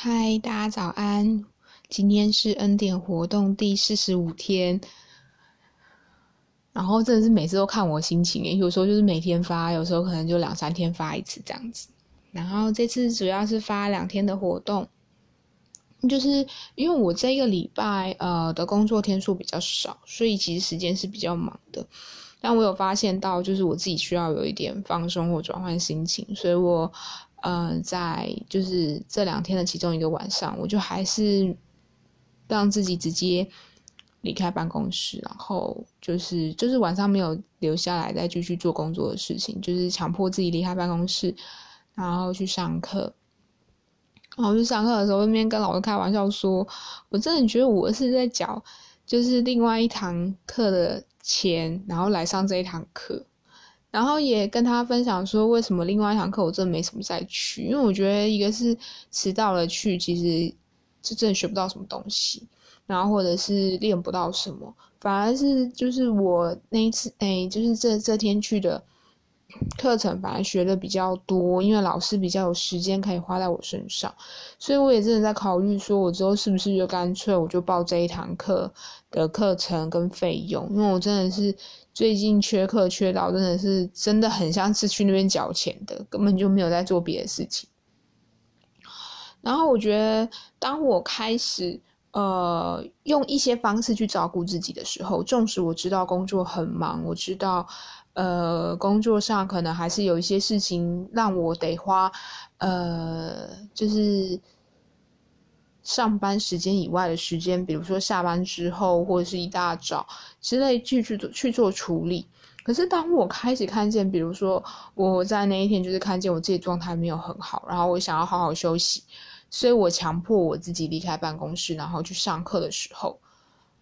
嗨，大家早安！今天是恩典活动第四十五天，然后真的是每次都看我心情诶，有时候就是每天发，有时候可能就两三天发一次这样子。然后这次主要是发两天的活动，就是因为我这个礼拜呃的工作天数比较少，所以其实时间是比较忙的。但我有发现到，就是我自己需要有一点放松或转换心情，所以我。呃，在就是这两天的其中一个晚上，我就还是让自己直接离开办公室，然后就是就是晚上没有留下来再继续做工作的事情，就是强迫自己离开办公室，然后去上课。然后去上课的时候，那边跟老师开玩笑说：“我真的觉得我是在缴就是另外一堂课的钱，然后来上这一堂课。”然后也跟他分享说，为什么另外一堂课我真的没什么再去，因为我觉得一个是迟到了去，其实是真的学不到什么东西，然后或者是练不到什么，反而是就是我那一次，哎，就是这这天去的课程，反而学的比较多，因为老师比较有时间可以花在我身上，所以我也真的在考虑说，我之后是不是就干脆我就报这一堂课的课程跟费用，因为我真的是。最近缺课缺到真的是真的很像是去那边缴钱的，根本就没有在做别的事情。然后我觉得，当我开始呃用一些方式去照顾自己的时候，纵使我知道工作很忙，我知道呃工作上可能还是有一些事情让我得花呃就是。上班时间以外的时间，比如说下班之后或者是一大早之类，去去做去做处理。可是当我开始看见，比如说我在那一天就是看见我自己状态没有很好，然后我想要好好休息，所以我强迫我自己离开办公室，然后去上课的时候，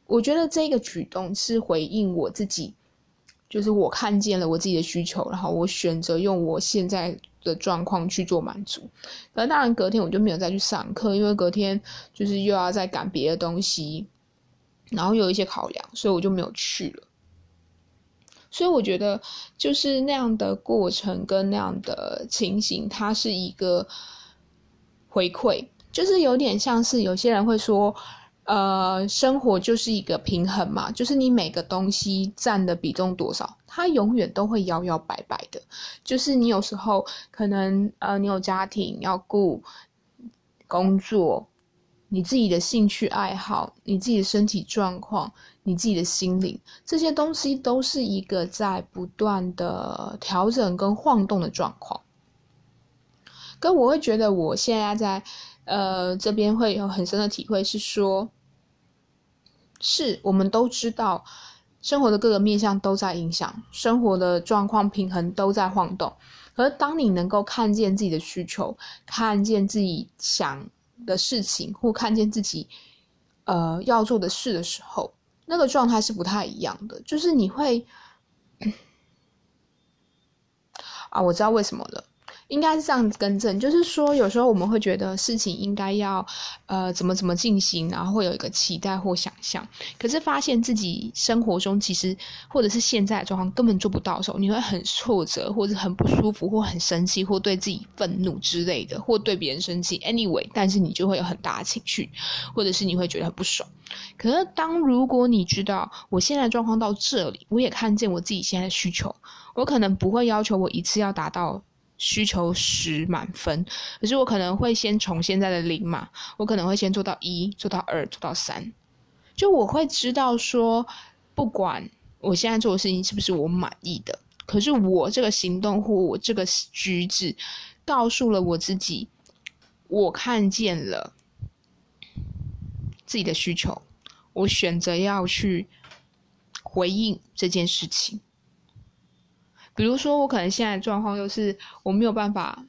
我觉得这个举动是回应我自己，就是我看见了我自己的需求，然后我选择用我现在。的状况去做满足，那当然隔天我就没有再去上课，因为隔天就是又要再赶别的东西，然后有一些考量，所以我就没有去了。所以我觉得就是那样的过程跟那样的情形，它是一个回馈，就是有点像是有些人会说。呃，生活就是一个平衡嘛，就是你每个东西占的比重多少，它永远都会摇摇摆摆的。就是你有时候可能呃，你有家庭要顾，工作，你自己的兴趣爱好，你自己的身体状况，你自己的心灵，这些东西都是一个在不断的调整跟晃动的状况。跟我会觉得我现在在呃这边会有很深的体会，是说。是我们都知道，生活的各个面向都在影响生活的状况，平衡都在晃动。而当你能够看见自己的需求，看见自己想的事情，或看见自己呃要做的事的时候，那个状态是不太一样的。就是你会 啊，我知道为什么了。应该是这样更正，就是说，有时候我们会觉得事情应该要，呃，怎么怎么进行，然后会有一个期待或想象，可是发现自己生活中其实或者是现在的状况根本做不到的时候，你会很挫折，或者很不舒服，或很生气，或对自己愤怒之类的，或对别人生气。Anyway，但是你就会有很大的情绪，或者是你会觉得很不爽。可是当如果你知道我现在状况到这里，我也看见我自己现在的需求，我可能不会要求我一次要达到。需求十满分，可是我可能会先从现在的零嘛，我可能会先做到一，做到二，做到三，就我会知道说，不管我现在做的事情是不是我满意的，可是我这个行动或我这个举止，告诉了我自己，我看见了自己的需求，我选择要去回应这件事情。比如说，我可能现在状况就是我没有办法，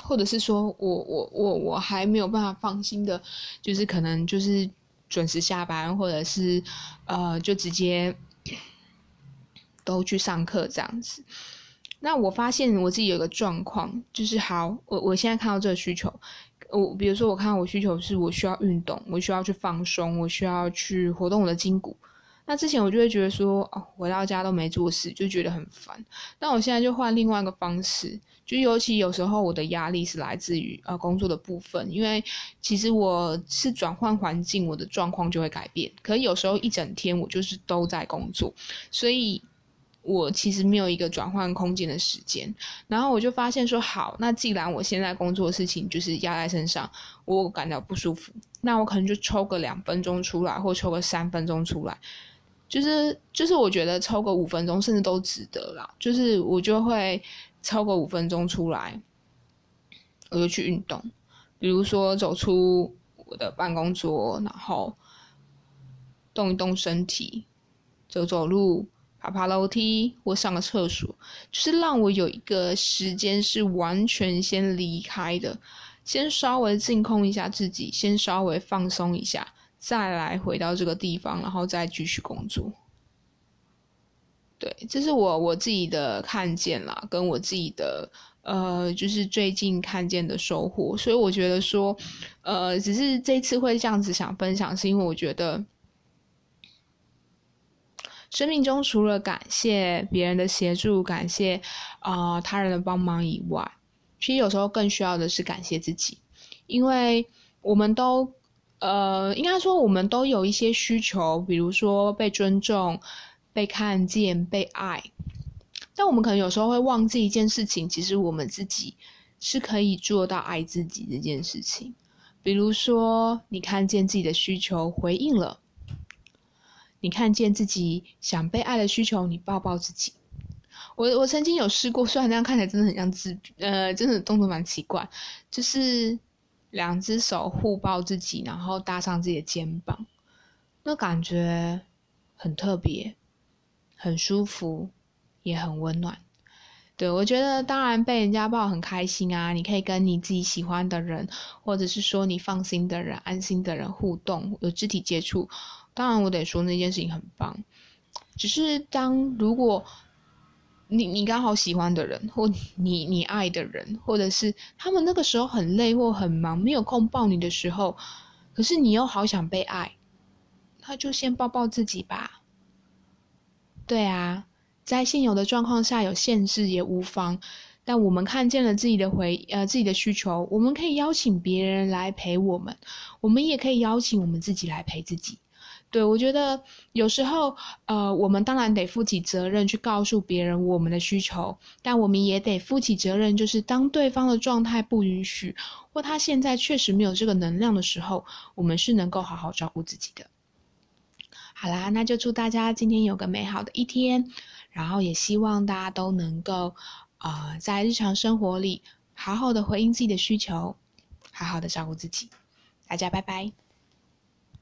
或者是说我我我我还没有办法放心的，就是可能就是准时下班，或者是呃就直接都去上课这样子。那我发现我自己有个状况，就是好，我我现在看到这个需求，我比如说我看到我需求是我需要运动，我需要去放松，我需要去活动我的筋骨。那之前我就会觉得说，哦，回到家都没做事，就觉得很烦。但我现在就换另外一个方式，就尤其有时候我的压力是来自于呃工作的部分，因为其实我是转换环境，我的状况就会改变。可有时候一整天我就是都在工作，所以我其实没有一个转换空间的时间。然后我就发现说，好，那既然我现在工作的事情就是压在身上，我感到不舒服，那我可能就抽个两分钟出来，或抽个三分钟出来。就是就是，我觉得抽个五分钟甚至都值得啦。就是我就会抽个五分钟出来，我就去运动，比如说走出我的办公桌，然后动一动身体，走走路，爬爬楼梯，或上个厕所，就是让我有一个时间是完全先离开的，先稍微净空一下自己，先稍微放松一下。再来回到这个地方，然后再继续工作。对，这是我我自己的看见啦，跟我自己的呃，就是最近看见的收获。所以我觉得说，呃，只是这次会这样子想分享，是因为我觉得生命中除了感谢别人的协助、感谢啊他人的帮忙以外，其实有时候更需要的是感谢自己，因为我们都。呃，应该说我们都有一些需求，比如说被尊重、被看见、被爱。但我们可能有时候会忘记一件事情，其实我们自己是可以做到爱自己这件事情。比如说，你看见自己的需求回应了，你看见自己想被爱的需求，你抱抱自己。我我曾经有试过，虽然那样看起来真的很像自，呃，真的动作蛮奇怪，就是。两只手互抱自己，然后搭上自己的肩膀，那感觉很特别，很舒服，也很温暖。对我觉得，当然被人家抱很开心啊！你可以跟你自己喜欢的人，或者是说你放心的人、安心的人互动，有肢体接触。当然，我得说那件事情很棒。只是当如果。你你刚好喜欢的人，或你你爱的人，或者是他们那个时候很累或很忙，没有空抱你的时候，可是你又好想被爱，那就先抱抱自己吧。对啊，在现有的状况下有限制也无妨，但我们看见了自己的回呃自己的需求，我们可以邀请别人来陪我们，我们也可以邀请我们自己来陪自己。对，我觉得有时候，呃，我们当然得负起责任去告诉别人我们的需求，但我们也得负起责任，就是当对方的状态不允许，或他现在确实没有这个能量的时候，我们是能够好好照顾自己的。好啦，那就祝大家今天有个美好的一天，然后也希望大家都能够，呃，在日常生活里好好的回应自己的需求，好好的照顾自己。大家拜拜。